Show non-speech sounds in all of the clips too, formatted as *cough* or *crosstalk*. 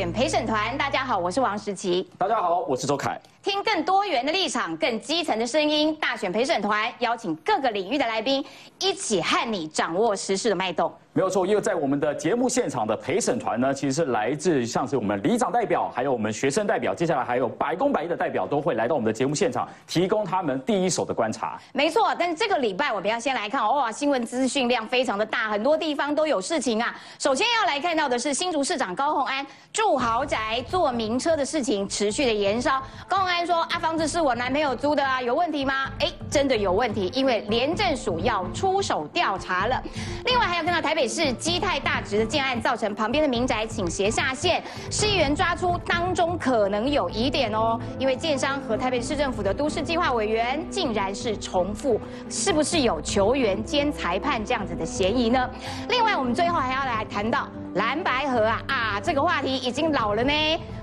选陪审团，大家好，我是王石琪。大家好，我是周凯。听更多元的立场、更基层的声音，大选陪审团邀请各个领域的来宾，一起和你掌握时事的脉动。没有错，因为在我们的节目现场的陪审团呢，其实是来自像是我们里长代表，还有我们学生代表，接下来还有百工百业的代表，都会来到我们的节目现场，提供他们第一手的观察。没错，但是这个礼拜我们要先来看，哇，新闻资讯量非常的大，很多地方都有事情啊。首先要来看到的是新竹市长高虹安住豪宅、坐名车的事情持续的延烧。高虹安说：“啊，房子是我男朋友租的啊，有问题吗？”哎，真的有问题，因为廉政署要出手调查了。另外还要看到台北也是基泰大直的建案，造成旁边的民宅倾斜下陷，市议员抓出当中可能有疑点哦，因为建商和台北市政府的都市计划委员竟然是重复，是不是有球员兼裁判这样子的嫌疑呢？另外，我们最后还要来谈到蓝白河啊啊，这个话题已经老了呢。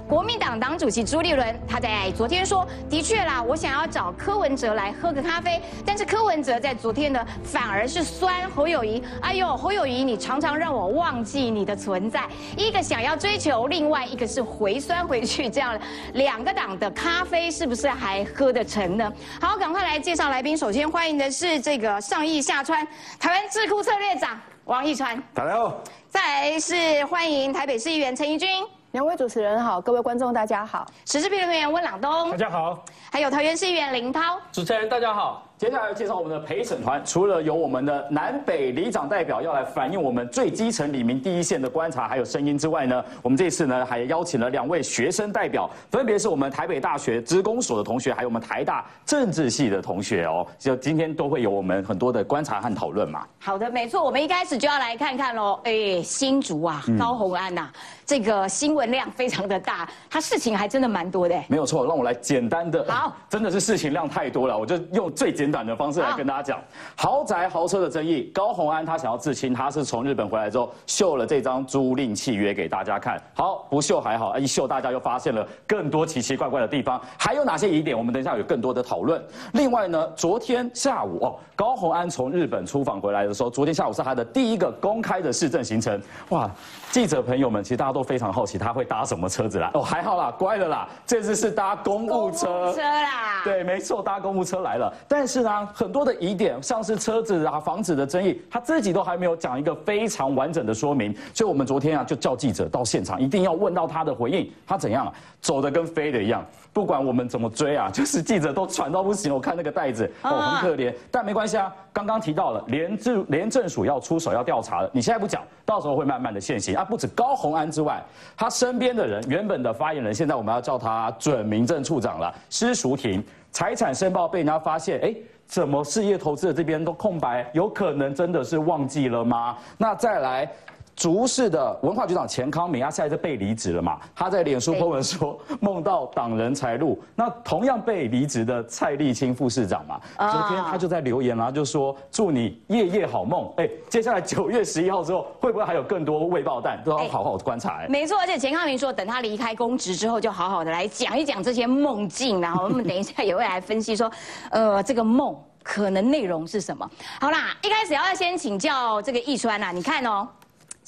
国民党党主席朱立伦他在昨天说，的确啦，我想要找柯文哲来喝个咖啡，但是柯文哲在昨天呢反而是酸侯友谊，哎呦，侯友谊你常常让我忘记你的存在，一个想要追求，另外一个是回酸回去，这样两个党的咖啡是不是还喝得成呢？好，赶快来介绍来宾，首先欢迎的是这个上亿下川台湾智库策略长王义川，大家好，再来是欢迎台北市议员陈怡君。两位主持人好，各位观众大家好，时事评论员温朗东，大家好，还有桃园市议员林涛，主持人大家好。接下来介绍我们的陪审团，除了有我们的南北里长代表要来反映我们最基层里民第一线的观察还有声音之外呢，我们这次呢还邀请了两位学生代表，分别是我们台北大学职工所的同学，还有我们台大政治系的同学哦，就今天都会有我们很多的观察和讨论嘛。好的，没错，我们一开始就要来看看喽，哎，新竹啊，高红安呐，这个新闻量非常的大，他事情还真的蛮多的。没有错，让我来简单的，好，*laughs* 真的是事情量太多了，我就用最简短的方式来跟大家讲，豪宅豪车的争议，高红安他想要自清，他是从日本回来之后秀了这张租赁契约给大家看，好，不秀还好，一秀大家又发现了更多奇奇怪怪的地方，还有哪些疑点？我们等一下有更多的讨论。另外呢，昨天下午哦，高红安从日本出访回来的时候，昨天下午是他的第一个公开的市政行程，哇，记者朋友们其实大家都非常好奇他会搭什么车子啦，哦，还好啦，乖了啦，这次是搭公务车，车啦，对，没错，搭公务车来了，但是呢，很多的疑点，像是车子啊、房子的争议，他自己都还没有讲一个非常完整的说明，所以我们昨天啊就叫记者到现场，一定要问到他的回应，他怎样啊，走的跟飞的一样，不管我们怎么追啊，*laughs* 就是记者都喘到不行，我看那个袋子哦，很可怜，但没关系啊，刚刚提到了廉政廉政署要出手要调查了，你现在不讲，到时候会慢慢的现形啊，不止高红安之外，他身边的人原本的发言人，现在我们要叫他准民政处长了，施淑婷，财产申报被人家发现，哎。怎么事业投资的这边都空白？有可能真的是忘记了吗？那再来，竹市的文化局长钱康明，他现在是被离职了嘛？他在脸书 po 文说梦到党人财路。那同样被离职的蔡立青副市长嘛，昨天他就在留言啦，就说祝你夜夜好梦。哎，接下来九月十一号之后，会不会还有更多未爆弹？都要好好观察。没错，而且钱康明说，等他离开公职之后，就好好的来讲一讲这些梦境。然后我们等一下也会来分析说，*laughs* 呃，这个梦。可能内容是什么？好啦，一开始要先请教这个易川呐，你看哦，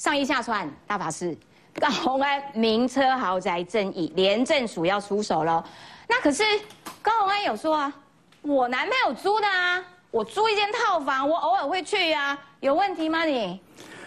上一下川大法师，高鸿安名车豪宅争议，廉政署要出手了。那可是高鸿安有说啊，我男朋友租的啊，我租一间套房，我偶尔会去啊，有问题吗你？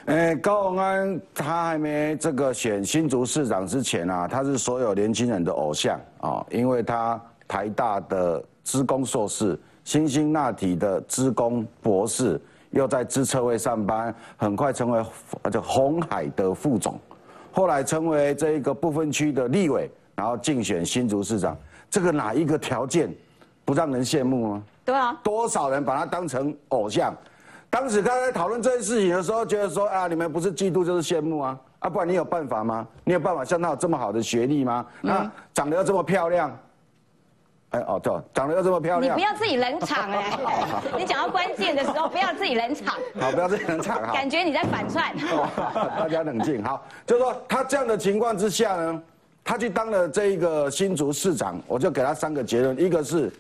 呃，高鸿安他还没这个选新竹市长之前啊，他是所有年轻人的偶像啊，因为他台大的资工硕士。新兴纳体的资工博士，又在资策会上班，很快成为就红海的副总，后来成为这一个部分区的立委，然后竞选新竹市长。这个哪一个条件不让人羡慕吗？对啊，多少人把他当成偶像？当时他在讨论这件事情的时候，觉得说啊，你们不是嫉妒就是羡慕啊，啊，不然你有办法吗？你有办法像他有这么好的学历吗？那长得又这么漂亮？哎哦对，长得又这么漂亮，你不要自己冷场哎！*laughs* 你讲到关键的时候，不要自己冷场。好，不要自己冷场哈。感觉你在反串。大家冷静好，就是说他这样的情况之下呢，他去当了这一个新竹市长，我就给他三个结论：一个是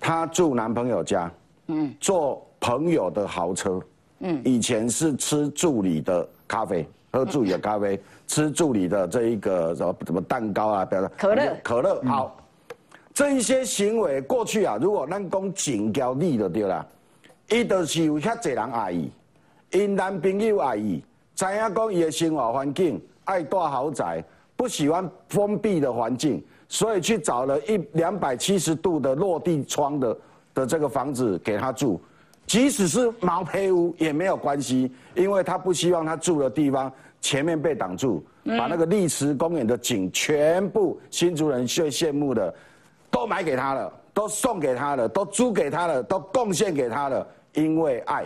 他住男朋友家，嗯，坐朋友的豪车，嗯，以前是吃助理的咖啡，喝助理的咖啡，吃助理的这一个什么什么蛋糕啊，表示可乐可乐好。这一些行为过去啊，如果咱讲警交力就对啦，伊就是有遐侪人爱伊，因男朋友爱伊，知影讲伊的生活环境爱住豪宅，不喜欢封闭的环境，所以去找了一两百七十度的落地窗的的这个房子给他住，即使是毛坯屋也没有关系，因为他不希望他住的地方前面被挡住，把那个丽池公园的景全部新竹人最羡慕的。都买给他了，都送给他了，都租给他了，都贡献给他了，因为爱，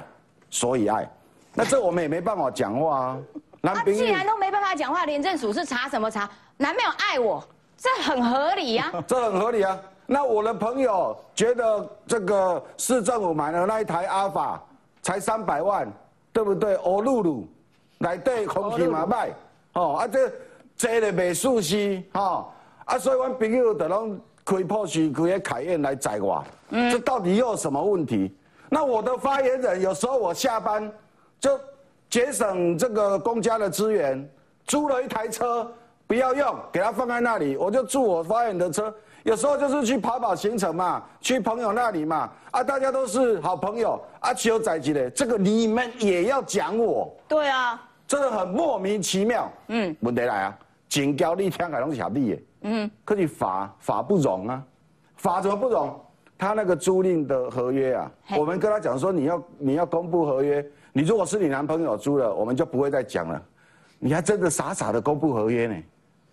所以爱。那这我们也没办法讲话啊。他既然都没办法讲话，廉政署是查什么查？男朋友爱我，这很合理呀。*laughs* 这很合理啊。那我的朋友觉得这个市政府买的那一台阿法才三百万，对不对？欧露露来对空气嘛卖，哦啊这这个美术师哈啊，所以我朋友都拢。可以破许可以凯宴来宰我，这到底又有什么问题？那我的发言人有时候我下班就节省这个公家的资源，租了一台车不要用，给他放在那里，我就住我发言的车。有时候就是去跑跑行程嘛，去朋友那里嘛，啊，大家都是好朋友，啊，只有宰鸡的，这个你们也要讲我？对啊，真的很莫名其妙。嗯，问题来啊，警告你听起来拢是小弟的。嗯，可是法法不容啊，法怎么不容？他那个租赁的合约啊，我们跟他讲说你要你要公布合约，你如果是你男朋友租了，我们就不会再讲了。你还真的傻傻的公布合约呢，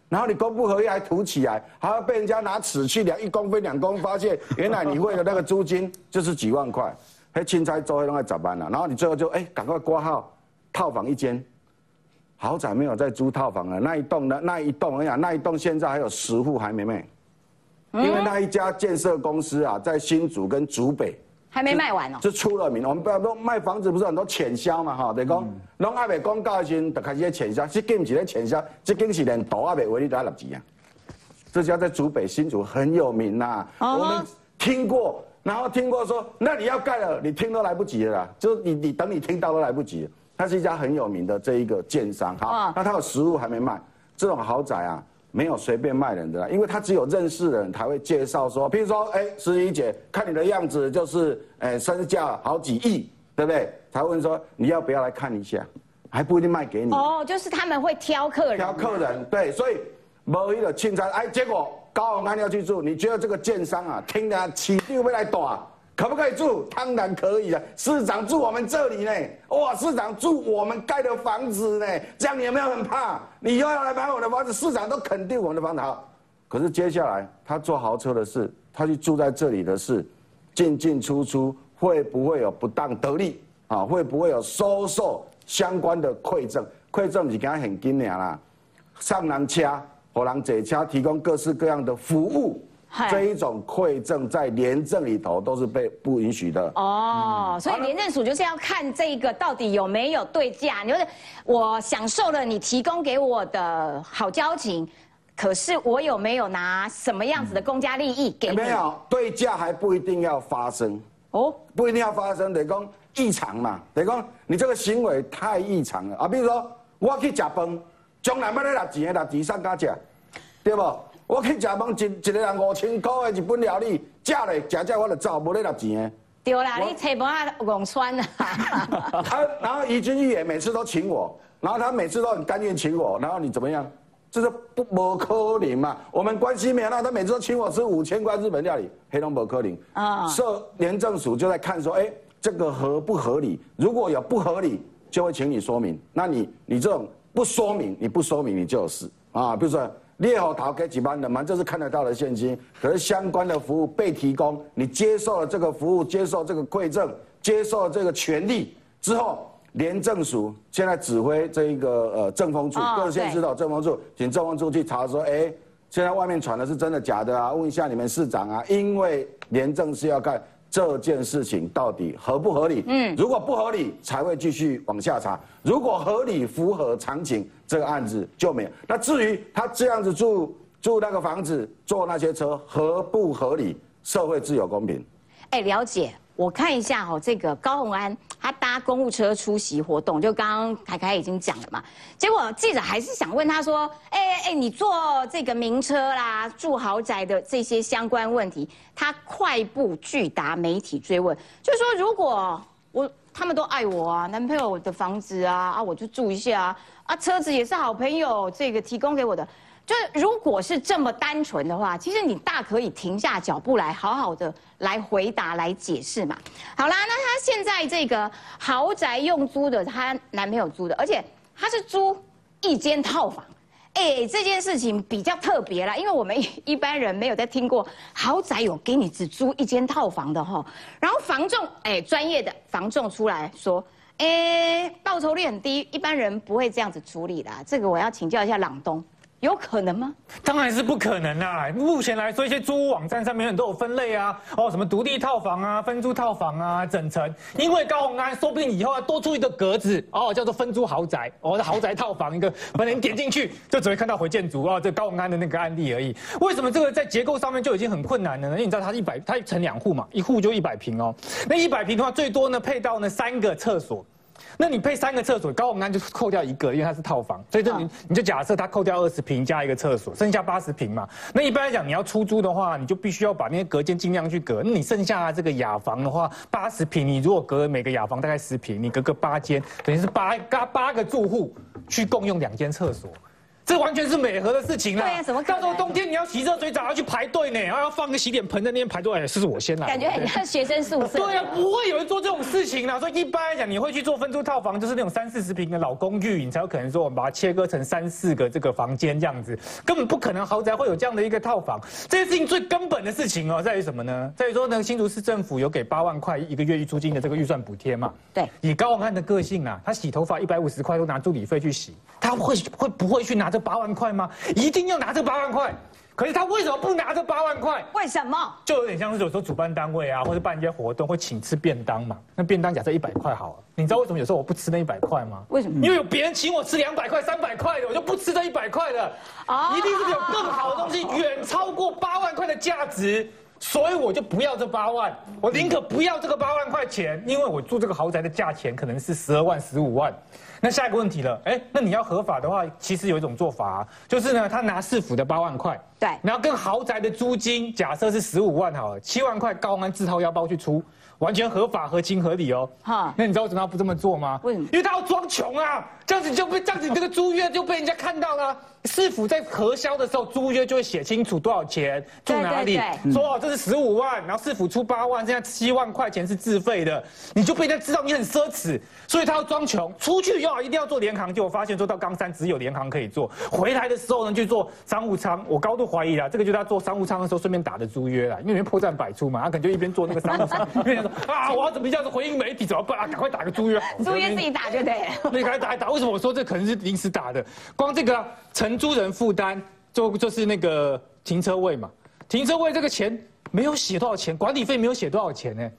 然后你公布合约还涂起来，还要被人家拿尺去量一公分两公，发现原来你为了那个租金 *laughs* 就是几万块，还钦差周还弄来咋办呢？然后你最后就哎赶快挂号，套房一间。豪宅没有在租套房了，那一栋呢？那一栋，我讲那一栋现在还有十户还没卖，因为那一家建设公司啊，在新竹跟竹北还没卖完哦，就出了名。我们不要说卖房子不是很多潜销嘛，哈，得讲，拢还没公告的时候就开始在潜销，这更是在潜销，这更是连头还没为你都要六级啊。这家在竹北新竹很有名呐，我们听过，然后听过说那你要盖了，你听都来不及了，就是你你等你听到都来不及。他是一家很有名的这一个建商，好，那他有实物还没卖，这种豪宅啊，没有随便卖人的啦，因为他只有认识的人才会介绍说，譬如说，哎，十一姐，看你的样子就是，哎，身价好几亿，对不对？才问说你要不要来看一下，还不一定卖给你。哦，就是他们会挑客人。挑客人，对，所以某一个青菜，哎，结果高雄安要去住，你觉得这个建商啊，听得起定会来打？可不可以住？当然可以啊。市长住我们这里呢，哇！市长住我们盖的房子呢，这样你有没有很怕？你又要来买我的房子？市长都肯定我们的房子好。可是接下来他坐豪车的事，他去住在这里的事，进进出出会不会有不当得利啊？会不会有收受相关的馈赠？馈赠是给他很金量啦，上人车、火人坐车，提供各式各样的服务。这一种馈赠在廉政里头都是被不允许的哦，所以廉政署就是要看这个到底有没有对价。你说我享受了你提供给我的好交情，可是我有没有拿什么样子的公家利益给你？没有对价还不一定要发生哦，不一定要发生，得讲异常嘛，得讲你这个行为太异常了啊。比如说我去吃饭，从来要你拿钱拿钱上家吃，对不？我去食饭，一一个人五千块的日本料理，食嘞食食我就走，无咧拿钱的。对啦，你找无啊望穿啊。他然后怡君玉也每次都请我，然后他每次都很甘愿请我，然后你怎么样？这是不不可能嘛？我们关系没有，那他每次都请我吃五千块日本料理，黑龙不可能。啊。社廉政署就在看说，哎，这个合不合理？如果有不合理，就会请你说明。那你你这种不说明，你不说明你就有事啊。比如说。列好桃给几班人嘛，这是看得到的现金。可是相关的服务被提供，你接受了这个服务，接受这个馈赠，接受了这个权利之后，廉政署现在指挥这一个呃政风处，各县市的政风处，请政风处去查说，哎，现在外面传的是真的假的啊？问一下你们市长啊，因为廉政是要看。这件事情到底合不合理？嗯，如果不合理，才会继续往下查；如果合理、符合场景，这个案子就没有。那至于他这样子住住那个房子、坐那些车合不合理？社会自有公平。哎，了解。我看一下哈，这个高鸿安他搭公务车出席活动，就刚刚凯凯已经讲了嘛。结果记者还是想问他说：“哎哎哎，你坐这个名车啦，住豪宅的这些相关问题，他快步拒答媒体追问，就说如果我他们都爱我啊，男朋友的房子啊啊，我就住一下啊，啊车子也是好朋友这个提供给我的。”就是如果是这么单纯的话，其实你大可以停下脚步来，好好的来回答、来解释嘛。好啦，那她现在这个豪宅用租的，她男朋友租的，而且她是租一间套房。哎，这件事情比较特别啦，因为我们一般人没有在听过豪宅有给你只租一间套房的哈。然后房仲，哎，专业的房仲出来说，哎，报酬率很低，一般人不会这样子处理的。这个我要请教一下朗东。有可能吗？当然是不可能啦！目前来说，一些租屋网站上面很多有分类啊，哦，什么独立套房啊、分租套房啊、整层。因为高鸿安说不定以后要多出一个格子哦，叫做分租豪宅哦，豪宅套房一个，反正你点进去就只会看到回建筑哦，这高鸿安的那个案例而已。为什么这个在结构上面就已经很困难了呢？因为你知道它一百，它一层两户嘛，一户就一百平哦。那一百平的话，最多呢配到呢三个厕所。那你配三个厕所，高鸿安就扣掉一个，因为它是套房，所以就你你就假设他扣掉二十平加一个厕所，剩下八十平嘛。那一般来讲，你要出租的话，你就必须要把那些隔间尽量去隔。那你剩下这个雅房的话，八十平，你如果隔每个雅房大概十平，你隔个八间，等于是八八八个住户去共用两间厕所。这完全是美和的事情啦。对呀，什么？到时候冬天你要洗热水澡要去排队呢，然后要放个洗脸盆在那边排队。哎，是我先来。感觉很像学生宿舍。对呀，不会有人做这种事情啦。所以一般来讲，你会去做分租套房，就是那种三四十平的老公寓，你才有可能说我们把它切割成三四个这个房间这样子，根本不可能豪宅会有这样的一个套房。这件事情最根本的事情哦，在于什么呢？在于说呢，新竹市政府有给八万块一个月一租金的这个预算补贴嘛。对。以高王汉的个性啊，他洗头发一百五十块都拿助理费去洗，他会会不会去拿这八万块吗？一定要拿这八万块，可是他为什么不拿这八万块？为什么？就有点像是有时候主办单位啊，或者办一些活动会请吃便当嘛。那便当假设一百块好了，你知道为什么有时候我不吃那一百块吗？为什么？因为有别人请我吃两百块、三百块的，我就不吃这一百块的。哦，一定是有更好的东西，远超过八万块的价值，所以我就不要这八万，我宁可不要这个八万块钱，因为我住这个豪宅的价钱可能是十二万、十五万。那下一个问题了，哎，那你要合法的话，其实有一种做法，啊就是呢，他拿市府的八万块，对，然后跟豪宅的租金，假设是十五万好了，七万块高安自掏腰包去出，完全合法、合情、合理哦。哈，那你知道为什么要不这么做吗？为什么？因为他要装穷啊，这样子就被这样子，你这个租约就被人家看到了。市府在核销的时候，租约就会写清楚多少钱住哪里，说哦这是十五万，然后市府出八万，现在七万块钱是自费的，你就被人家知道你很奢侈，所以他要装穷，出去要一定要做联航，结果发现说到冈山只有联航可以做，回来的时候呢就做商务舱，我高度怀疑啦，这个就是他做商务舱的时候顺便打的租约啦，因为破绽百出嘛，他可能就一边做那个商务舱，*laughs* 一边说啊我要怎么样子回应媒体怎么办？啊，赶快打个租约，*laughs* 租约自己打就对，*laughs* 你赶快打一打，为什么我说这可能是临时打的？光这个承租人负担。就就是那个停车位嘛，停车位这个钱没有写多少钱，管理费没有写多少钱呢？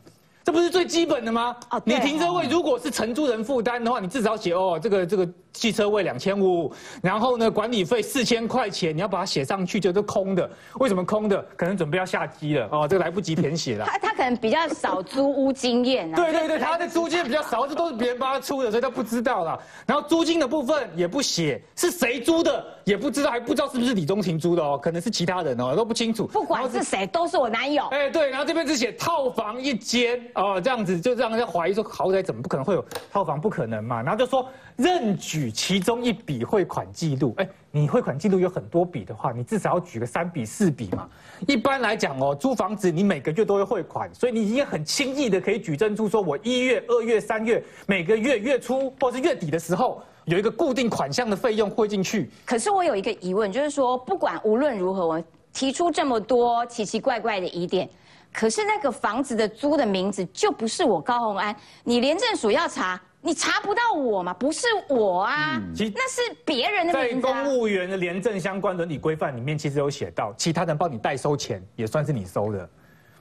这不是最基本的吗？哦，你停车位如果是承租人负担的话，你至少写哦，这个这个。汽车位两千五，然后呢，管理费四千块钱，你要把它写上去，就是空的。为什么空的？可能准备要下机了哦，这个来不及填写了。他他可能比较少租屋经验啊。对对对，他的租金比较少，这都是别人帮他出的，所以他不知道了。然后租金的部分也不写，是谁租的也不知道，还不知道是不是李宗廷租的哦，可能是其他人哦，都不清楚。不管是谁，都是我男友。哎对，然后这边只写套房一间哦，这样子就让人家怀疑说豪宅怎么不可能会有套房？不可能嘛？然后就说。认举举其中一笔汇款记录，哎，你汇款记录有很多笔的话，你至少要举个三笔四笔嘛。一般来讲哦，租房子你每个月都会汇款，所以你已经很轻易的可以举证出，说我一月、二月、三月每个月月初或是月底的时候有一个固定款项的费用汇进去。可是我有一个疑问，就是说不管无论如何，我提出这么多奇奇怪怪的疑点，可是那个房子的租的名字就不是我高鸿安，你廉政署要查。你查不到我嘛？不是我啊，那是别人的名字。在公务员的廉政相关伦理规范里面，其实有写到，其他人帮你代收钱，也算是你收的。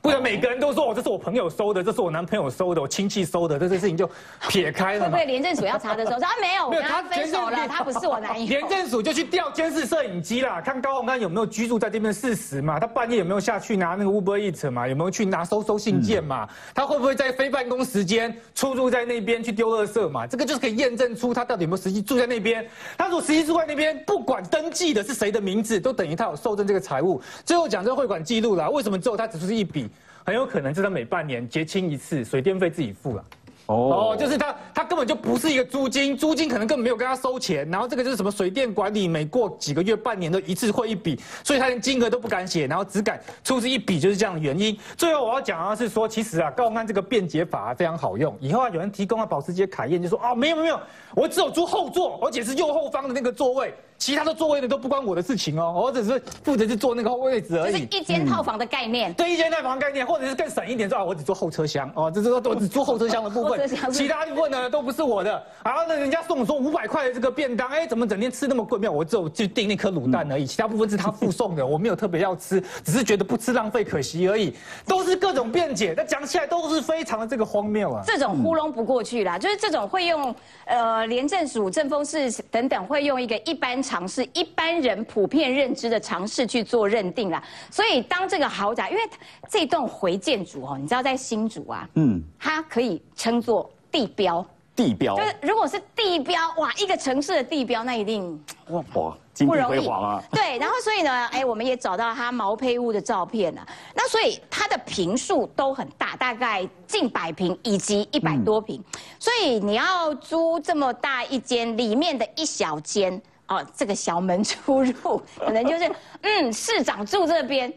不然每个人都说我这是我朋友收的，这是我男朋友收的，我亲戚收的，这些事情就撇开了。会不会廉政署要查的时候说 *laughs* 啊没有，我没有跟他分手了，他不是我男友。廉政署就去调监视摄影机啦，看高洪安有没有居住在这边事实嘛？他半夜有没有下去拿那个 Uber Eats 嘛？有没有去拿收收信件嘛？他会不会在非办公时间出入在那边去丢垃圾嘛？这个就是可以验证出他到底有没有实际住在那边。他如果实际住在那边，不管登记的是谁的名字，都等于他有受赠这个财物。最后讲这个汇款记录啦，为什么只有他只出是一笔？很有可能是他每半年结清一次，水电费自己付了。哦，就是他，他根本就不是一个租金，租金可能根本没有跟他收钱，然后这个就是什么水电管理，每过几个月、半年都一次汇一笔，所以他连金额都不敢写，然后只敢出示一笔，就是这样的原因。最后我要讲啊是说，其实啊，高安这个便捷法啊非常好用，以后啊有人提供啊保时捷卡宴，就说啊没有没有，我只有租后座，而且是右后方的那个座位。其他的座位的都不关我的事情哦，我只是负责去坐那个位置而已。就是一间套房的概念。对，一间套房概念，或者是更省一点，说啊，我只坐后车厢哦，这是说我只坐后车厢的部分，其他部分呢都不是我的。然后呢，人家送我说五百块的这个便当，哎，怎么整天吃那么贵？没有，我只有就订那颗卤蛋而已，其他部分是他附送的，我没有特别要吃，只是觉得不吃浪费可惜而已。都是各种辩解，那讲起来都是非常的这个荒谬啊。这种糊弄不过去啦，就是这种会用呃廉政署、政风室等等会用一个一般常识、一般。人普遍认知的尝试去做认定啦，所以当这个豪宅，因为这栋回建筑哦，你知道在新竹啊，嗯，它可以称作地标，地标就是如果是地标哇，一个城市的地标，那一定哇哇不容易啊。对，然后所以呢，*laughs* 哎，我们也找到它毛坯屋的照片了，那所以它的平数都很大，大概近百平以及一百多平，所以你要租这么大一间，里面的一小间。哦，这个小门出入 *laughs* 可能就是，嗯，市长住这边，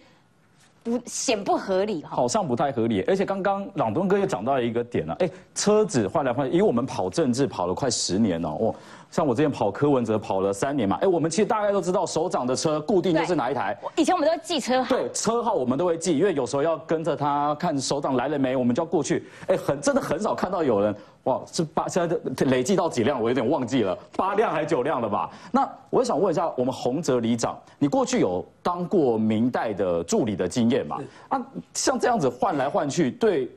不显不合理哈，好像不太合理。而且刚刚朗东哥又讲到一个点了，哎，车子换来换，因为我们跑政治跑了快十年了，哦。像我之前跑柯文哲跑了三年嘛，哎，我们其实大概都知道首长的车固定就是哪一台。以前我们都会记车号。对，车号我们都会记，因为有时候要跟着他看首长来了没，我们就要过去。哎，很真的很少看到有人哇，是八现在累计到几辆，我有点忘记了，八辆还是九辆了吧？那我想问一下，我们洪哲里长，你过去有当过明代的助理的经验吗？啊，像这样子换来换去，对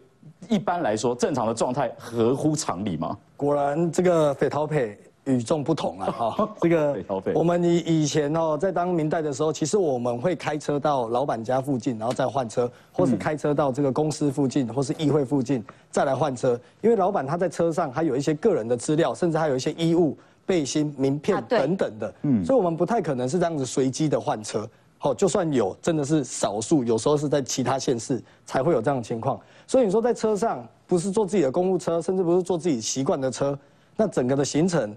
一般来说正常的状态合乎常理吗？果然这个匪逃配。与众不同啊！*laughs* 哈，这个我们以以前哦，在当明代的时候，其实我们会开车到老板家附近，然后再换车，或是开车到这个公司附近，或是议会附近再来换车。因为老板他在车上还有一些个人的资料，甚至还有一些衣物、背心、名片等等的，嗯，所以我们不太可能是这样子随机的换车。好，就算有，真的是少数，有时候是在其他县市才会有这样的情况。所以你说在车上不是坐自己的公务车，甚至不是坐自己习惯的车，那整个的行程。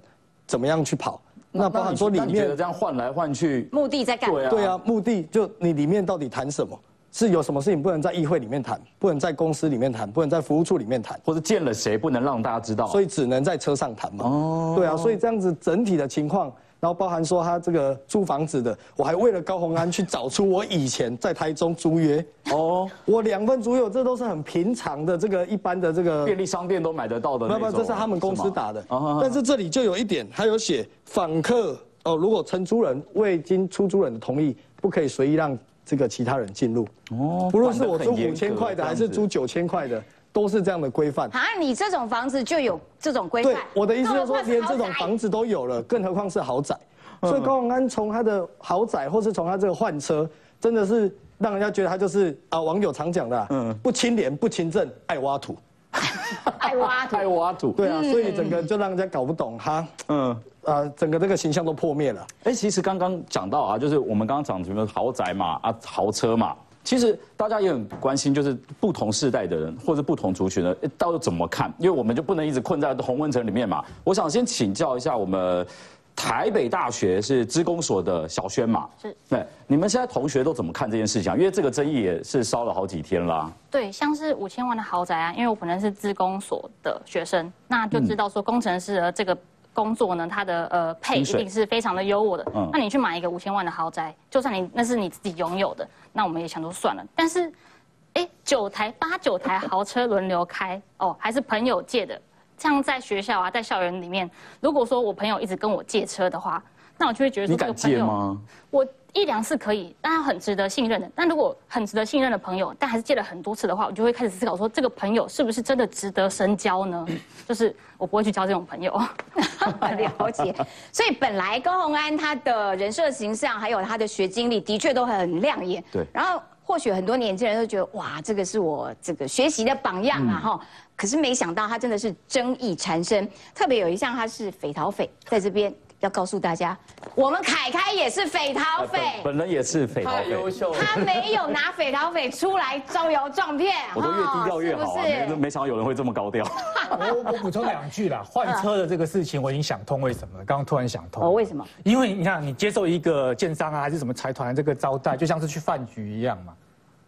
怎么样去跑？那包含说里面这样换来换去，目的在干？对啊，对啊，目的就你里面到底谈什么？是有什么事情不能在议会里面谈，不能在公司里面谈，不能在服务处里面谈，或者见了谁不能让大家知道，所以只能在车上谈嘛。哦，对啊，所以这样子整体的情况。然后包含说他这个租房子的，我还为了高鸿安去找出我以前在台中租约哦，我两份租约，这都是很平常的这个一般的这个便利商店都买得到的。没有，这是他们公司打的。但是这里就有一点，他有写访客哦，如果承租人未经出租人的同意，不可以随意让这个其他人进入。哦，不论是我租五千块的，还是租九千块的。都是这样的规范啊！你这种房子就有这种规范？对，我的意思就是说，连这种房子都有了，更何况是豪宅。所以高永安从他的豪宅，或是从他这个换车，真的是让人家觉得他就是啊，网友常讲的，嗯，不清廉、不清正、爱挖土，*laughs* 爱挖土，爱挖土。*laughs* 对啊，所以整个就让人家搞不懂他，嗯，啊，整个这个形象都破灭了。哎，其实刚刚讲到啊，就是我们刚刚讲什么豪宅嘛，啊，豪车嘛。其实大家也很关心，就是不同世代的人或者不同族群的，到底怎么看？因为我们就不能一直困在同温城里面嘛。我想先请教一下我们台北大学是资工所的小轩嘛？是。对，你们现在同学都怎么看这件事情？因为这个争议也是烧了好几天啦。对，像是五千万的豪宅啊，因为我本身是资工所的学生，那就知道说工程师的这个。工作呢，他的呃配一定是非常的优渥的。嗯那你去买一个五千万的豪宅，就算你那是你自己拥有的，那我们也想说算了。但是，哎，九台八九台豪车轮流开哦，还是朋友借的。这样在学校啊，在校园里面，如果说我朋友一直跟我借车的话，那我就会觉得说你敢借吗？我一两次可以，但他很值得信任的。但如果很值得信任的朋友，但还是借了很多次的话，我就会开始思考说，这个朋友是不是真的值得深交呢？*laughs* 就是我不会去交这种朋友。了解。*laughs* 所以本来高洪安他的人设形象还有他的学经历的确都很亮眼。对。然后或许很多年轻人都觉得哇，这个是我这个学习的榜样啊哈。可是没想到他真的是争议缠身，特别有一项他是匪逃匪，在这边。要告诉大家，我们凯凯也是匪逃匪，本人也是匪逃匪，他没有拿匪逃匪出来招摇撞骗，*laughs* 我都越低调越好啊！没没想到有人会这么高调。*laughs* 我我补充两句啦，*laughs* 换车的这个事情我已经想通为什么了，刚刚突然想通。哦，为什么？因为你看，你接受一个建商啊，还是什么财团这个招待，就像是去饭局一样嘛。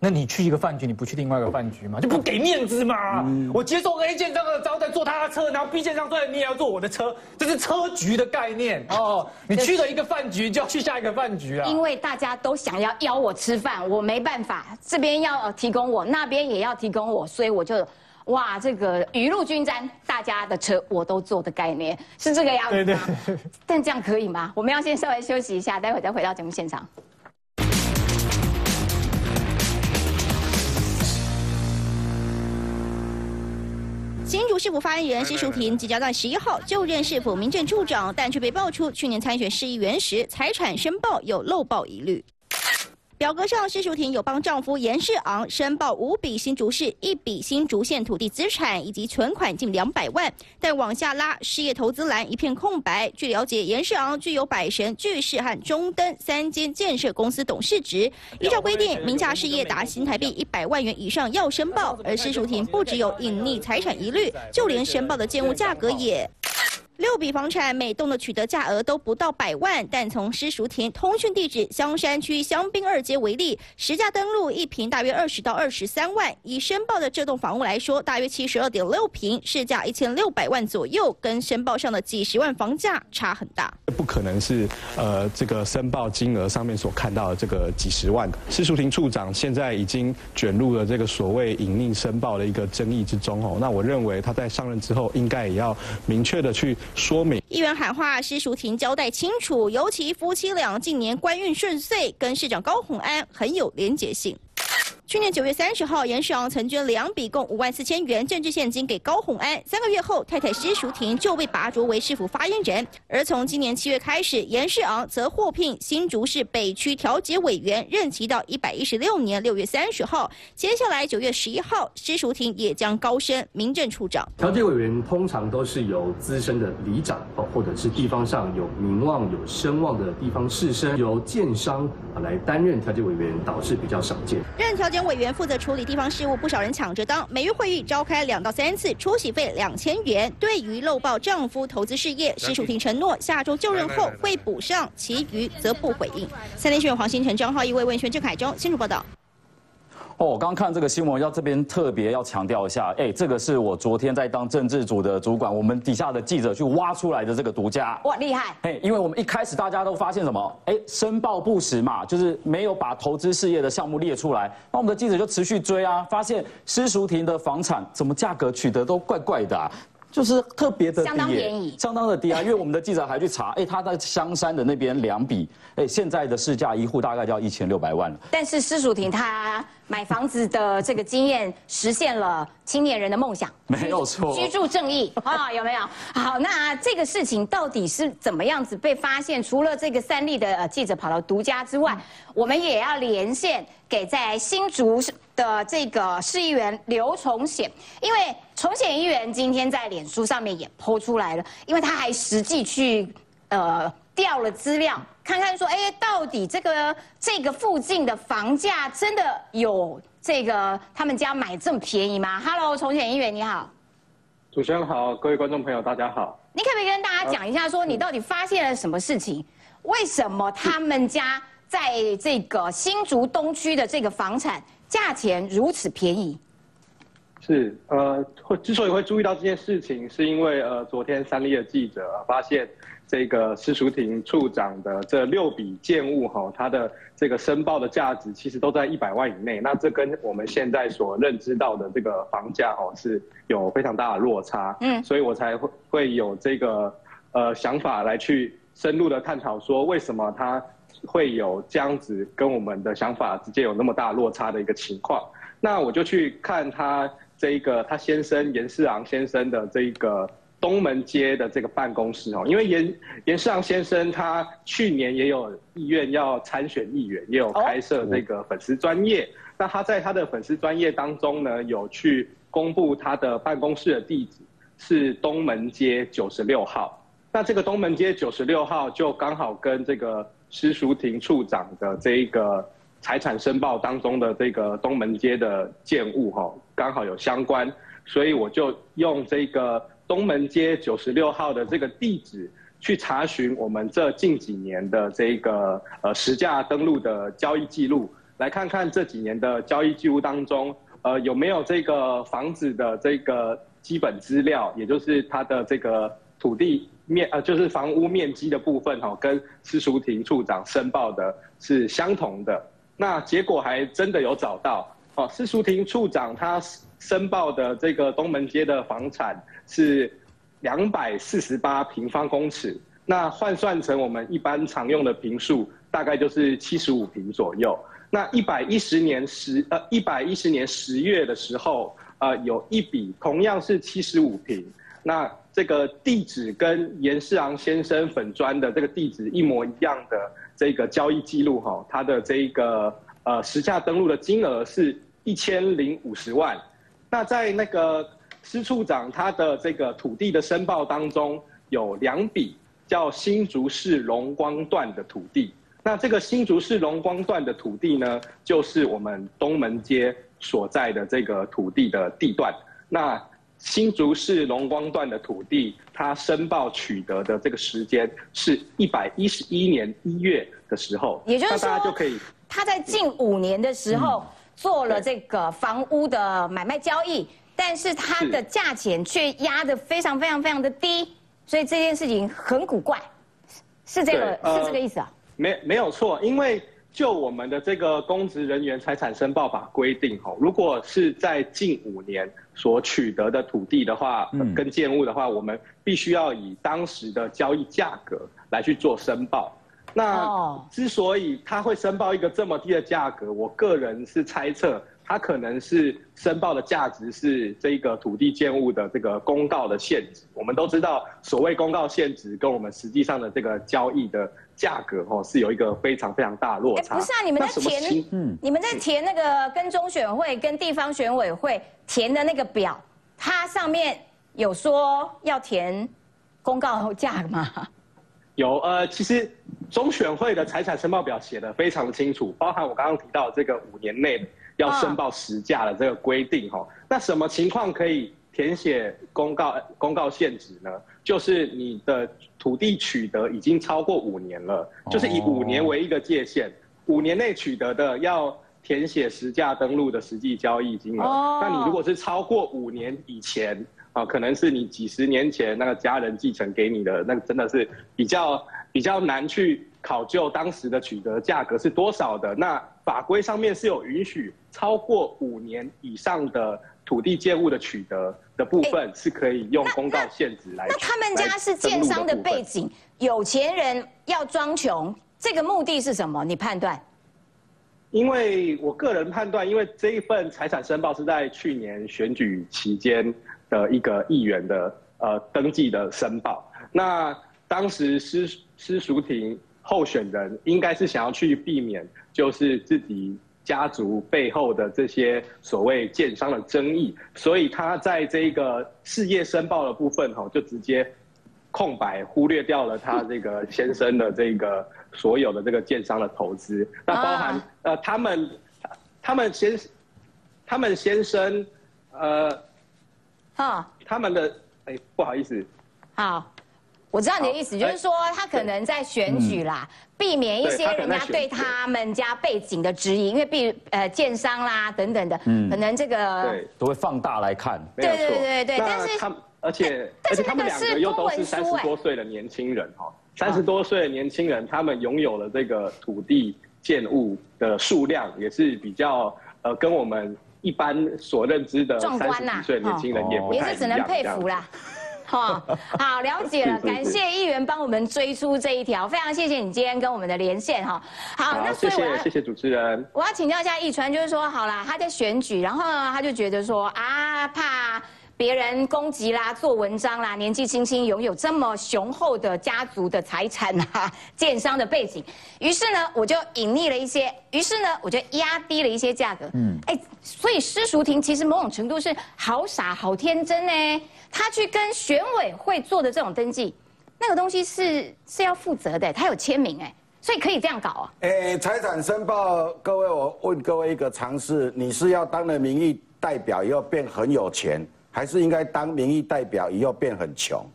那你去一个饭局，你不去另外一个饭局吗？就不给面子嘛！我接受 A 建商的招待，坐他的车，然后 B 建商说你也要坐我的车，这是车局的概念哦。你去了一个饭局，就要去下一个饭局啊。因为大家都想要邀我吃饭，我没办法，这边要提供我，那边也要提供我，所以我就哇，这个雨露均沾，大家的车我都坐的概念是这个样子吗？但这样可以吗？我们要先稍微休息一下，待会再回到节目现场。新竹市府发言人施淑婷即将在十一号就任市府民政处长，但却被爆出去年参选市议员时财产申报有漏报疑虑。表格上，施淑婷有帮丈夫严世昂申报五笔新竹市、一笔新竹县土地资产以及存款近两百万，但往下拉，事业投资栏一片空白。据了解，严世昂具有百神、巨士和中登三间建设公司董事职，依照规定，名下事业达新台币一百万元以上要申报。而施淑婷不只有隐匿财产疑虑，就连申报的建物价格也。六笔房产每栋的取得价额都不到百万，但从施淑婷通讯地址香山区香槟二街为例，实价登录一平大约二十到二十三万。以申报的这栋房屋来说，大约七十二点六平，市价一千六百万左右，跟申报上的几十万房价差很大。不可能是呃这个申报金额上面所看到的这个几十万。施淑婷处长现在已经卷入了这个所谓隐匿申报的一个争议之中哦。那我认为他在上任之后，应该也要明确的去。说明议员喊话，施淑婷交代清楚，尤其夫妻俩近年官运顺遂，跟市长高鸿安很有连结性。去年九月三十号，严世昂曾捐两笔共五万四千元政治现金给高鸿安。三个月后，太太施淑婷就被拔擢为市府发言人。而从今年七月开始，严世昂则获聘新竹市北区调解委员，任期到一百一十六年六月三十号。接下来九月十一号，施淑婷也将高升民政处长。调解委员通常都是由资深的里长哦，或者是地方上有名望、有声望的地方士绅，由建商来担任调解委员，导致比较少见。任调解。委员负责处理地方事务，不少人抢着当。每月会议召开两到三次，出席费两千元。对于漏报丈夫投资事业，施淑婷承诺下周就任后会补上，其余则不回应。三立新闻黄新成、张浩义为问宣郑凯中，新竹报道。哦，我刚刚看这个新闻，要这边特别要强调一下，哎，这个是我昨天在当政治组的主管，我们底下的记者去挖出来的这个独家，哇，厉害！哎，因为我们一开始大家都发现什么？哎，申报不实嘛，就是没有把投资事业的项目列出来，那我们的记者就持续追啊，发现施淑婷的房产怎么价格取得都怪怪的。就是特别的相当便宜，相当的低啊！因为我们的记者还去查，哎，他在香山的那边两笔，哎，现在的市价一户大概就要一千六百万了。但是施淑婷她买房子的这个经验，实现了青年人的梦想，没有错，居住正义啊，有没有？好，那这个事情到底是怎么样子被发现？除了这个三立的记者跑到独家之外，我们也要连线给在新竹的这个市议员刘崇显，因为崇显议员今天在脸书上面也剖出来了，因为他还实际去呃调了资料，看看说，哎，到底这个这个附近的房价真的有这个他们家买这么便宜吗？Hello，重显议员你好，主持人好，各位观众朋友大家好，你可不可以跟大家讲一下，说你到底发现了什么事情？为什么他们家在这个新竹东区的这个房产？价钱如此便宜，是呃，会之所以会注意到这件事情，是因为呃，昨天三立的记者发现这个施淑婷处长的这六笔建物哈，它的这个申报的价值其实都在一百万以内，那这跟我们现在所认知到的这个房价哦是有非常大的落差，嗯，所以我才会会有这个呃想法来去深入的探讨说为什么他会有这样子跟我们的想法之间有那么大落差的一个情况。那我就去看他这一个他先生严世昂先生的这一个东门街的这个办公室哦，因为严严世昂先生他去年也有意愿要参选议员，也有开设这个粉丝专业。那他在他的粉丝专业当中呢，有去公布他的办公室的地址是东门街九十六号。那这个东门街九十六号就刚好跟这个施淑婷处长的这一个财产申报当中的这个东门街的建物哈，刚好有相关，所以我就用这个东门街九十六号的这个地址去查询我们这近几年的这个呃实价登录的交易记录。来看看这几年的交易记录当中，呃，有没有这个房子的这个基本资料，也就是它的这个土地面，呃，就是房屋面积的部分，哈，跟施淑婷处长申报的是相同的。那结果还真的有找到，哦，施淑婷处长他申报的这个东门街的房产是两百四十八平方公尺，那换算成我们一般常用的平数，大概就是七十五平左右。那一百一十年十呃一百一十年十月的时候，呃有一笔同样是七十五平，那这个地址跟严世昂先生粉砖的这个地址一模一样的这个交易记录哈，它的这个呃实价登录的金额是一千零五十万。那在那个施处长他的这个土地的申报当中，有两笔叫新竹市龙光段的土地。那这个新竹市龙光段的土地呢，就是我们东门街所在的这个土地的地段。那新竹市龙光段的土地，它申报取得的这个时间是一百一十一年一月的时候，也就是说，就可以他在近五年的时候做了这个房屋的买卖交易，但是它的价钱却压得非常非常非常的低，所以这件事情很古怪，是这个是这个意思啊？没没有错，因为就我们的这个公职人员财产申报法规定，哈，如果是在近五年所取得的土地的话，跟建物的话，我们必须要以当时的交易价格来去做申报。那之所以他会申报一个这么低的价格，我个人是猜测。它可能是申报的价值是这个土地建物的这个公告的限值。我们都知道，所谓公告限值跟我们实际上的这个交易的价格哦，是有一个非常非常大落差。不是啊，你们在填，嗯，你们在填那个跟中选会跟地方选委会填的那个表，它上面有说要填公告价吗？有，呃，其实中选会的财产申报表写的非常的清楚，包含我刚刚提到这个五年内。要申报实价的这个规定哈，那什么情况可以填写公告公告限值呢？就是你的土地取得已经超过五年了，就是以五年为一个界限，五年内取得的要填写实价登录的实际交易金额。那你如果是超过五年以前啊，可能是你几十年前那个家人继承给你的，那真的是比较比较难去考究当时的取得价格是多少的。那法规上面是有允许。超过五年以上的土地建物的取得的部分是可以用公告限制来。那他们家是建商的背景，有钱人要装穷，这个目的是什么？你判断？因为我个人判断，因为这一份财产申报是在去年选举期间的一个议员的呃登记的申报，那当时施施淑婷候选人应该是想要去避免，就是自己。家族背后的这些所谓建商的争议，所以他在这个事业申报的部分哈，就直接空白忽略掉了他这个先生的这个所有的这个建商的投资。那包含呃，他们他们先他们先生呃，啊，他们的哎，不好意思，好。我知道你的意思，就是说他可能在选举啦，避免一些人家对他们家背景的质疑，因为毕呃建商啦等等的，可能这个对。都会放大来看。对对对对，但是他而且而且他们两个又都是三十多岁的年轻人哈，三十多岁的年轻人，他们拥有了这个土地建物的数量也是比较呃跟我们一般所认知的三十几岁的年轻人也不太一样。也是只能佩服啦。*laughs* 哈，好了解了，感谢议员帮我们追出这一条，非常谢谢你今天跟我们的连线哈。好，那谢谢谢谢主持人。我要请教一下易川，就是说好了，他在选举，然后呢，他就觉得说啊，怕。别人攻击啦，做文章啦，年纪轻轻拥有这么雄厚的家族的财产啊，*laughs* 建商的背景，于是呢，我就隐匿了一些，于是呢，我就压低了一些价格。嗯，哎，所以施淑婷其实某种程度是好傻好天真呢，他去跟选委会做的这种登记，那个东西是是要负责的，他有签名哎，所以可以这样搞啊。哎，财产申报，各位我问各位一个常识，你是要当了民意代表以后变很有钱？还是应该当民意代表，以后变很穷，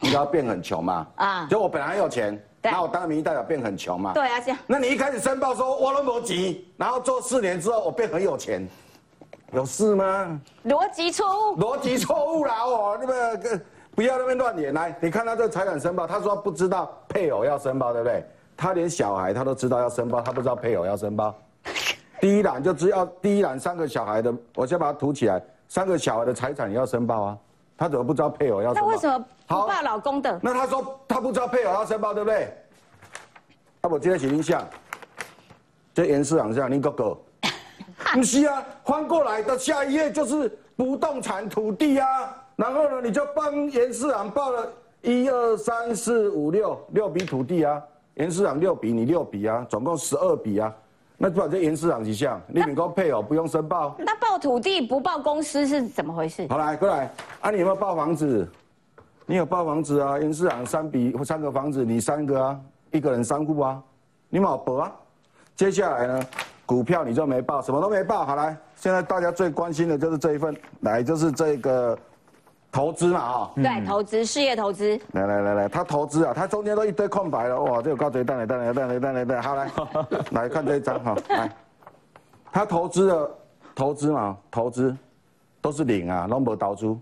应该要变很穷吗？啊，就我本来很有钱，那我当民意代表变很穷嘛？对啊，这样。那你一开始申报说我那么急，然后做四年之后我变很有钱，有事吗？逻辑错误。逻辑错误啦！哦，那个不要那边乱演。来，你看他这个财产申报，他说不知道配偶要申报，对不对？他连小孩他都知道要申报，他不知道配偶要申报。第一栏就只要第一栏三个小孩的，我先把它涂起来。三个小孩的财产也要申报啊，他怎么不知道配偶要申报？那为什么不报老公的？那他说他不知道配偶要申报，对不对？啊，我今天写印象，这严市长这样，你哥哥，不是啊，翻过来的下一页就是不动产土地啊，然后呢，你就帮严市长报了一二三四五六六笔土地啊，严市长六笔，你六笔啊，总共十二笔啊。那把这严市长几项，你比如配偶不用申报，那报土地不报公司是怎么回事？好来过来，啊你有没有报房子？你有报房子啊？严市长三笔三个房子，你三个啊，一个人三户啊，你冇报啊？接下来呢，股票你就没报，什么都没报。好来，现在大家最关心的就是这一份，来就是这个。投资嘛，哈，对，投资事业投资。来来来来，他投资啊，他中间都一堆空白了，哇，这有高贼蛋来蛋来蛋来蛋来蛋，好来，*laughs* 来看这一张哈，来，他投资的投资嘛，投资都是零啊，拢无投资，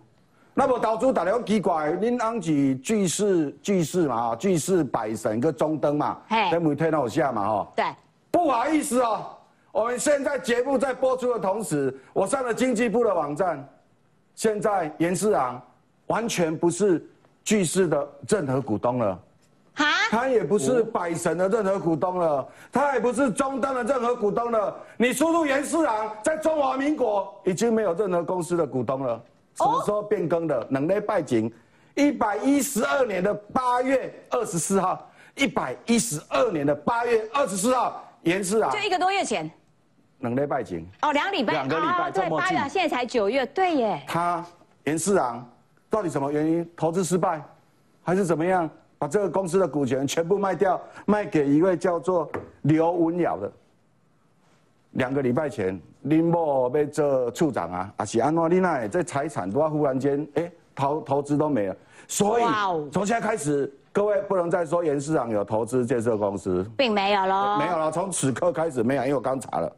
那么投资大家奇怪，恁安是巨士巨士嘛，巨士百神个中灯嘛，在媒体那下嘛，哈，对，不好意思哦，我们现在节目在播出的同时，我上了经济部的网站。现在严世昂完全不是巨市的任何股东了，啊，他也不是百神的任何股东了，他也不是中登的任何股东了。你输入严世昂在中华民国已经没有任何公司的股东了。什么时候变更的？能内拜景，一百一十二年的八月二十四号，一百一十二年的八月二十四号，严世昂就一个多月前。两礼拜前。哦，两礼拜，两个礼拜对，八月现在才九月，对耶。他严世昂到底什么原因？投资失败，还是怎么样？把这个公司的股权全部卖掉，卖给一位叫做刘文尧的？两个礼拜前，林某被做处长啊，啊是安诺丽奈这财产都忽然间哎投投资都没了，所以从现在开始，各位不能再说严市长有投资建设公司，并没有喽，没有了，从此刻开始没有，因为我刚查了。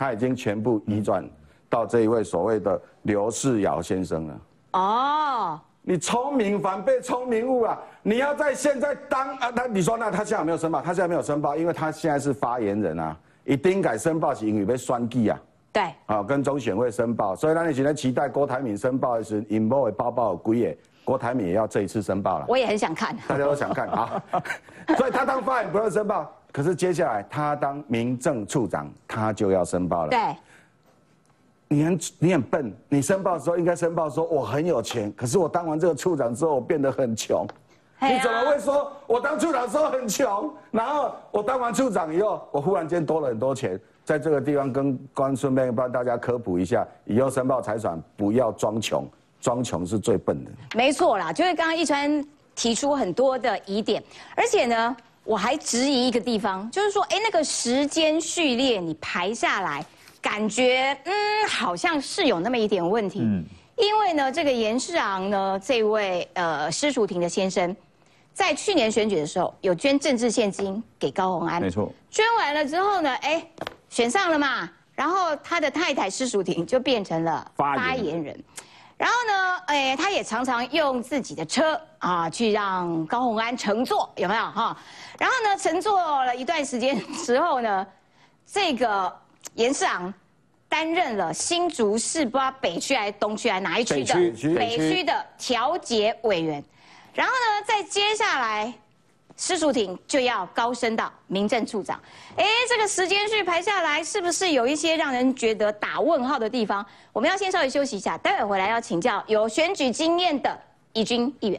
他已经全部移转到这一位所谓的刘世尧先生了。哦，你聪明反被聪明误啊！你要在现在当啊，他你说那他现在没有申报，他现在没有申报，因为他现在是发言人啊，一定改申报是因为被双计啊。对，啊，跟中选会申报，所以那你现在期待郭台铭申报的是引爆的包包鬼耶，郭台铭也要这一次申报了。我也很想看，大家都想看啊，*laughs* 所以他当发言人不用申报。可是接下来他当民政处长，他就要申报了。对，你很你很笨，你申报的时候应该申报说我很有钱，可是我当完这个处长之后，我变得很穷。你怎么会说我当处长时候很穷，然后我当完处长以后，我忽然间多了很多钱？在这个地方跟关顺便帮大家科普一下，以后申报财产不要装穷，装穷是最笨的。没错啦，就是刚刚一川提出很多的疑点，而且呢。我还质疑一个地方，就是说，哎，那个时间序列你排下来，感觉嗯，好像是有那么一点问题。嗯，因为呢，这个严世昂呢，这位呃施淑婷的先生，在去年选举的时候有捐政治现金给高鸿安，没错。捐完了之后呢，哎，选上了嘛，然后他的太太施淑婷就变成了发言人。然后呢，哎，他也常常用自己的车啊，去让高洪安乘坐，有没有哈？然后呢，乘坐了一段时间之后呢，*laughs* 这个严世昂担任了新竹市不知道北区还是东区还是哪一区的北区的调解委员，然后呢，在接下来。施主庭就要高升到民政处长，哎，这个时间序排下来，是不是有一些让人觉得打问号的地方？我们要先稍微休息一下，待会回来要请教有选举经验的义军议员。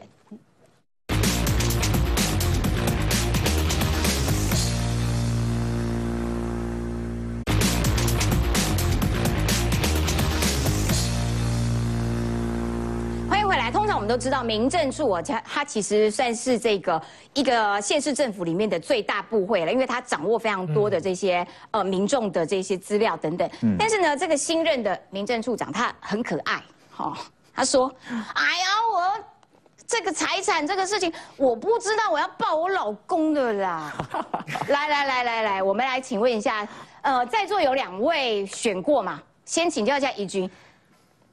都知道，民政处啊，它它其实算是这个一个县市政府里面的最大部会了，因为它掌握非常多的这些呃民众的这些资料等等。但是呢，这个新任的民政处长他很可爱，哦，他说：“哎呀，我这个财产这个事情，我不知道，我要报我老公的啦。*laughs* ”来来来来来，我们来请问一下，呃，在座有两位选过嘛？先请教一下怡君，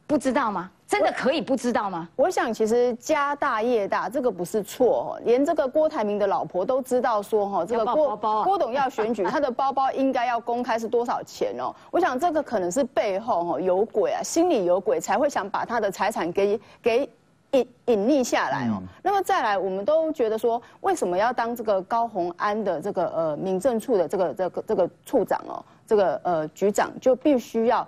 不知道吗？真的可以不知道吗？我想其实家大业大，这个不是错，连这个郭台铭的老婆都知道说哈，这个郭郭董要选举，*laughs* 他的包包应该要公开是多少钱哦。我想这个可能是背后哈有鬼啊，心里有鬼才会想把他的财产给给隐隐匿下来哦。那么再来，我们都觉得说，为什么要当这个高鸿安的这个呃民政处的这个这个这个处长哦，这个呃局长就必须要。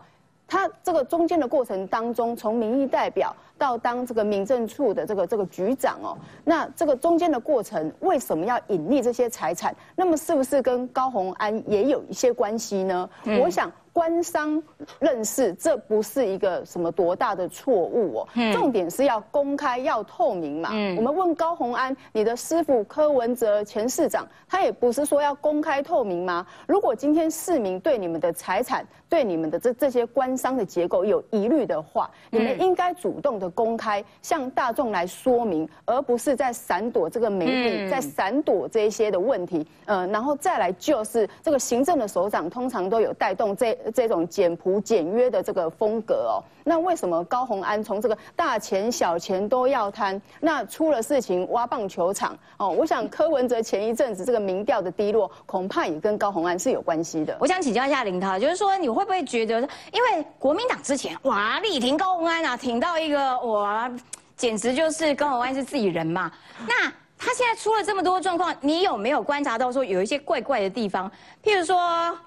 他这个中间的过程当中，从民意代表到当这个民政处的这个这个局长哦，那这个中间的过程为什么要隐匿这些财产？那么是不是跟高鸿安也有一些关系呢？我想。官商认识，这不是一个什么多大的错误哦。重点是要公开、要透明嘛。我们问高鸿安，你的师傅柯文哲前市长，他也不是说要公开透明吗？如果今天市民对你们的财产、对你们的这这些官商的结构有疑虑的话，你们应该主动的公开，向大众来说明，而不是在闪躲这个媒体，在闪躲这些的问题。呃，然后再来就是这个行政的首长，通常都有带动这。这种简朴简约的这个风格哦，那为什么高鸿安从这个大钱小钱都要贪？那出了事情挖棒球场哦，我想柯文哲前一阵子这个民调的低落，恐怕也跟高鸿安是有关系的。我想请教一下林涛，就是说你会不会觉得，因为国民党之前哇力挺高鸿安啊，挺到一个哇，简直就是高鸿安是自己人嘛。*laughs* 那他现在出了这么多状况，你有没有观察到说有一些怪怪的地方？譬如说。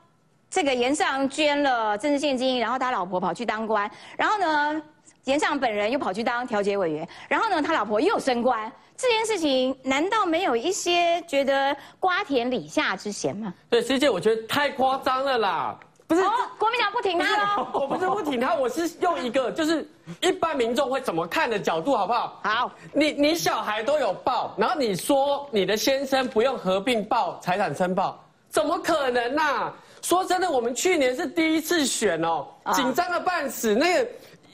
这个严尚捐了政治现金，然后他老婆跑去当官，然后呢，严尚本人又跑去当调解委员，然后呢，他老婆又升官，这件事情难道没有一些觉得瓜田李下之嫌吗？对师姐我觉得太夸张了啦，不是？国民党不挺他喽？我不是不挺他，*laughs* 我是用一个就是一般民众会怎么看的角度，好不好？好，你你小孩都有报，然后你说你的先生不用合并报财产申报，怎么可能呐？说真的，我们去年是第一次选哦，紧张的半死。那个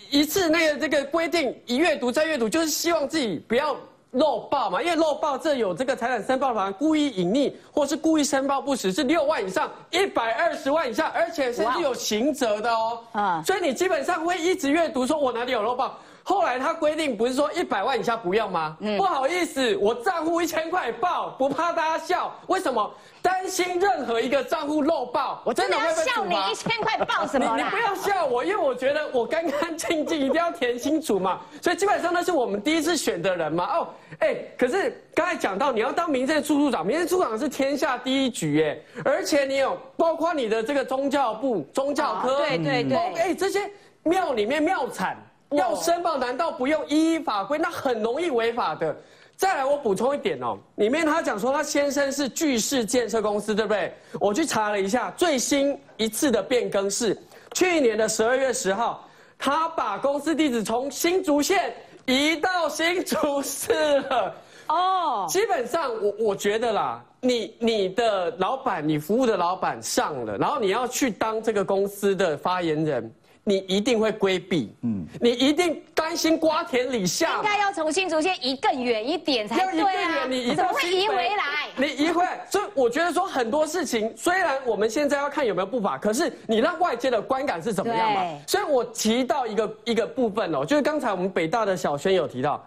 一次那个这个规定一阅读再阅读，就是希望自己不要漏报嘛，因为漏报这有这个财产申报法，故意隐匿或是故意申报不实是六万以上一百二十万以下，而且甚至有刑责的哦。啊，所以你基本上会一直阅读，说我哪里有漏报。后来他规定不是说一百万以下不要吗？嗯不好意思，我账户一千块报，不怕大家笑。为什么？担心任何一个账户漏报，我真的要笑你一千块报什么你你不要笑我，因为我觉得我干干净净，一定要填清楚嘛。所以基本上那是我们第一次选的人嘛。哦，哎，可是刚才讲到你要当民政处处长，民政处长是天下第一局哎，而且你有包括你的这个宗教部、宗教科，对对对，哎，这些庙里面庙产。要申报，难道不用依法规？那很容易违法的。再来，我补充一点哦，里面他讲说他先生是巨市建设公司，对不对？我去查了一下，最新一次的变更是去年的十二月十号，他把公司地址从新竹县移到新竹市了。哦，基本上我我觉得啦，你你的老板，你服务的老板上了，然后你要去当这个公司的发言人。你一定会规避，嗯，你一定担心瓜田李下，应该要从新竹县移更远一点才对啊！你移怎么会移回来？你移回来，所以我觉得说很多事情，虽然我们现在要看有没有不法，可是你让外界的观感是怎么样嘛？所以我提到一个一个部分哦，就是刚才我们北大的小轩有提到，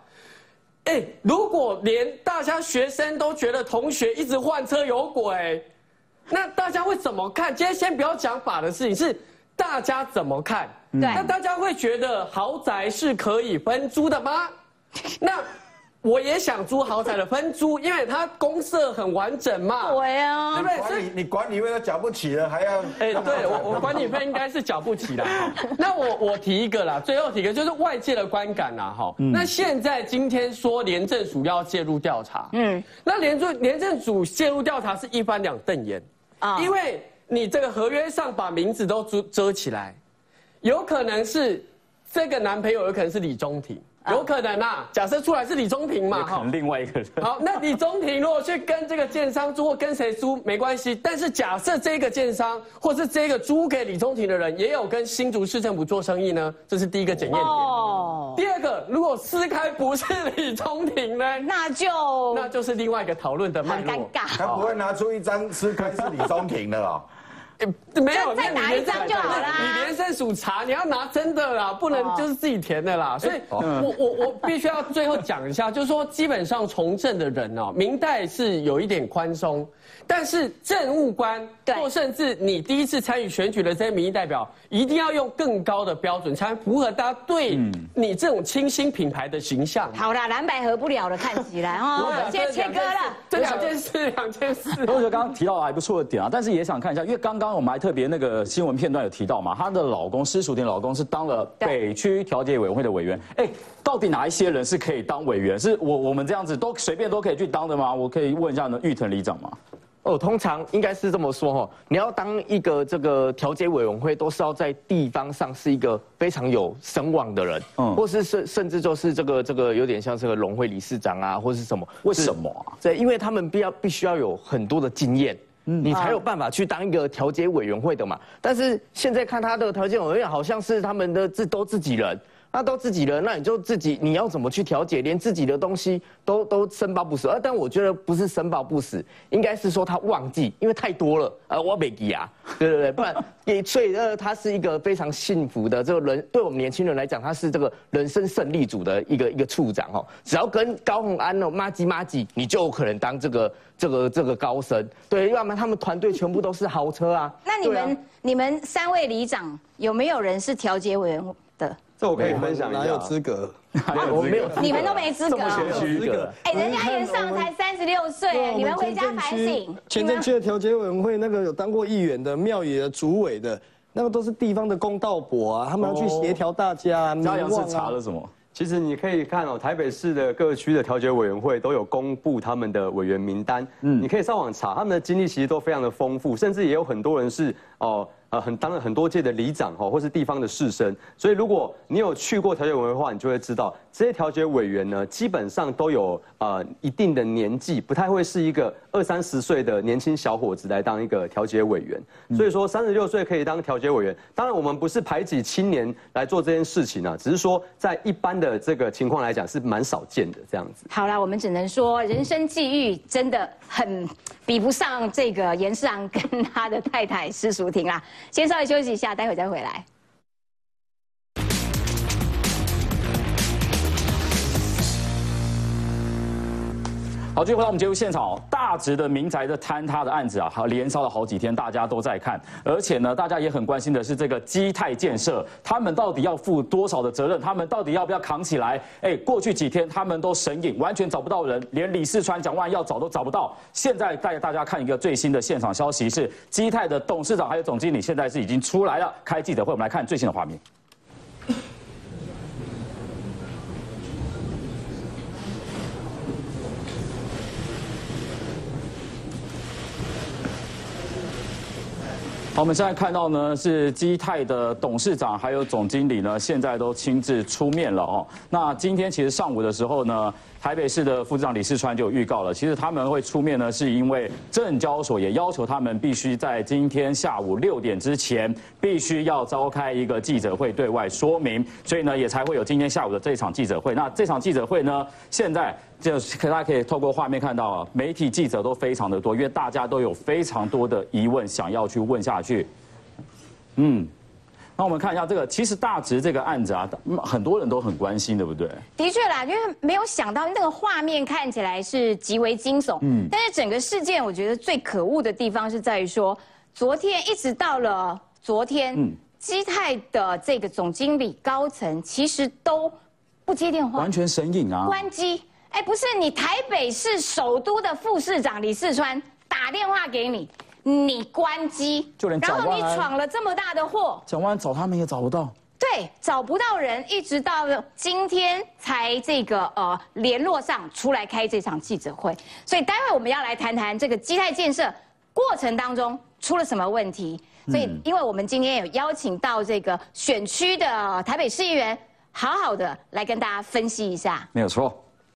哎，如果连大家学生都觉得同学一直换车有鬼，那大家会怎么看？今天先不要讲法的事情是。大家怎么看？对，那大家会觉得豪宅是可以分租的吗？*laughs* 那。我也想租豪宅的分租，因为它公社很完整嘛。对啊，对不对？所以你管理费都缴不起了，还要哎，对我我管理费应该是缴不起的。*laughs* 那我我提一个啦，最后提一个就是外界的观感啦，哈。那现在今天说廉政署要介入调查，嗯，那廉政廉政署介入调查是一翻两瞪眼啊，因为你这个合约上把名字都遮遮起来，有可能是这个男朋友，有可能是李中庭。有可能啊，假设出来是李宗廷嘛，可能另外一个人。好，那李宗廷如果去跟这个建商租或跟谁租没关系，但是假设这个建商或是这个租给李宗廷的人也有跟新竹市政府做生意呢，这是第一个检验点。哦。第二个，如果撕开不是李宗廷呢，那就那就是另外一个讨论的脉络。很尴尬。他不会拿出一张撕开是李宗廷的哦。没有，再拿一张就好了。你连胜数查，你要拿真的啦，不能就是自己填的啦。所以，我我我必须要最后讲一下，就是说，基本上从政的人哦，明代是有一点宽松。但是政务官，或甚至你第一次参与选举的这些民意代表，一定要用更高的标准，才符合大家对你这种清新品牌的形象。好啦，蓝白合不了了，看起来哦，*laughs* 先切割了。这两件事，两件事。我觉得刚刚提到还不错的点啊，但是也想看一下，因为刚刚我们还特别那个新闻片段有提到嘛，她的老公施淑婷老公是当了北区调解委员会的委员。哎，到底哪一些人是可以当委员？是我我们这样子都随便都可以去当的吗？我可以问一下呢，玉藤里长吗？哦，通常应该是这么说哈，你要当一个这个调解委员会，都是要在地方上是一个非常有声望的人，嗯，或是甚甚至就是这个这个有点像这个龙会理事长啊，或是什么？为什么啊？对，因为他们必要必须要有很多的经验，你才有办法去当一个调解委员会的嘛。但是现在看他的调解委员会，好像是他们的自都自己人。那都自己人，那你就自己，你要怎么去调解？连自己的东西都都申报不死，呃但我觉得不是申报不死，应该是说他忘记，因为太多了，呃，我没记啊，对对对，不然，所以呃，他是一个非常幸福的这个人，对我们年轻人来讲，他是这个人生胜利组的一个一个处长哦，只要跟高鸿安哦，妈吉妈吉，你就有可能当这个这个这个高升，对，要不然他们团队全部都是豪车啊。那你们你们三位里长有没有人是调解委员的？这我可以分享一下，哪有资格？*laughs* 我没有，*laughs* 你们都没资格，资格。哎，人家袁尚才三十六岁，你们回家反省。前镇区的调解委员会那个有当过议员的、庙宇的主委的，那个都是地方的公道伯啊，他们要去协调大家。嘉阳是查了什么？其实你可以看哦，台北市的各区的调解委员会都有公布他们的委员名单，嗯，你可以上网查，他们的经历其实都非常的丰富，甚至也有很多人是哦。呃，很当了很多届的里长哈，或是地方的士绅，所以如果你有去过调解委员会的话，你就会知道这些调解委员呢，基本上都有呃一定的年纪，不太会是一个二三十岁的年轻小伙子来当一个调解委员。所以说三十六岁可以当调解委员，当然我们不是排挤青年来做这件事情啊，只是说在一般的这个情况来讲是蛮少见的这样子。好啦，我们只能说人生际遇真的很比不上这个严世昂跟他的太太施淑婷啦。先稍微休息一下，待会再回来。好，继续回到我们节目现场，大直的民宅的坍塌的案子啊，好连烧了好几天，大家都在看，而且呢，大家也很关心的是这个基泰建设，他们到底要负多少的责任？他们到底要不要扛起来？哎，过去几天他们都神隐，完全找不到人，连李世川、蒋万要找都找不到。现在带大家看一个最新的现场消息，是基泰的董事长还有总经理现在是已经出来了，开记者会，我们来看最新的画面。好，我们现在看到呢，是基泰的董事长还有总经理呢，现在都亲自出面了哦。那今天其实上午的时候呢。台北市的副市长李世川就有预告了，其实他们会出面呢，是因为证交所也要求他们必须在今天下午六点之前，必须要召开一个记者会对外说明，所以呢，也才会有今天下午的这场记者会。那这场记者会呢，现在就大家可以透过画面看到啊，媒体记者都非常的多，因为大家都有非常多的疑问想要去问下去，嗯。那我们看一下这个，其实大直这个案子啊，很多人都很关心，对不对？的确啦，因为没有想到那个画面看起来是极为惊悚，嗯，但是整个事件我觉得最可恶的地方是在于说，昨天一直到了昨天，嗯，基泰的这个总经理高层其实都不接电话，完全神隐啊，关机。哎，不是你台北市首都的副市长李世川打电话给你，你关机，就连然后你闯了这么大的祸，蒋万找他们也找不到，对，找不到人，一直到今天才这个呃联络上出来开这场记者会。所以待会我们要来谈谈这个基泰建设过程当中出了什么问题。所以，因为我们今天有邀请到这个选区的台北市议员，好好的来跟大家分析一下。没有错。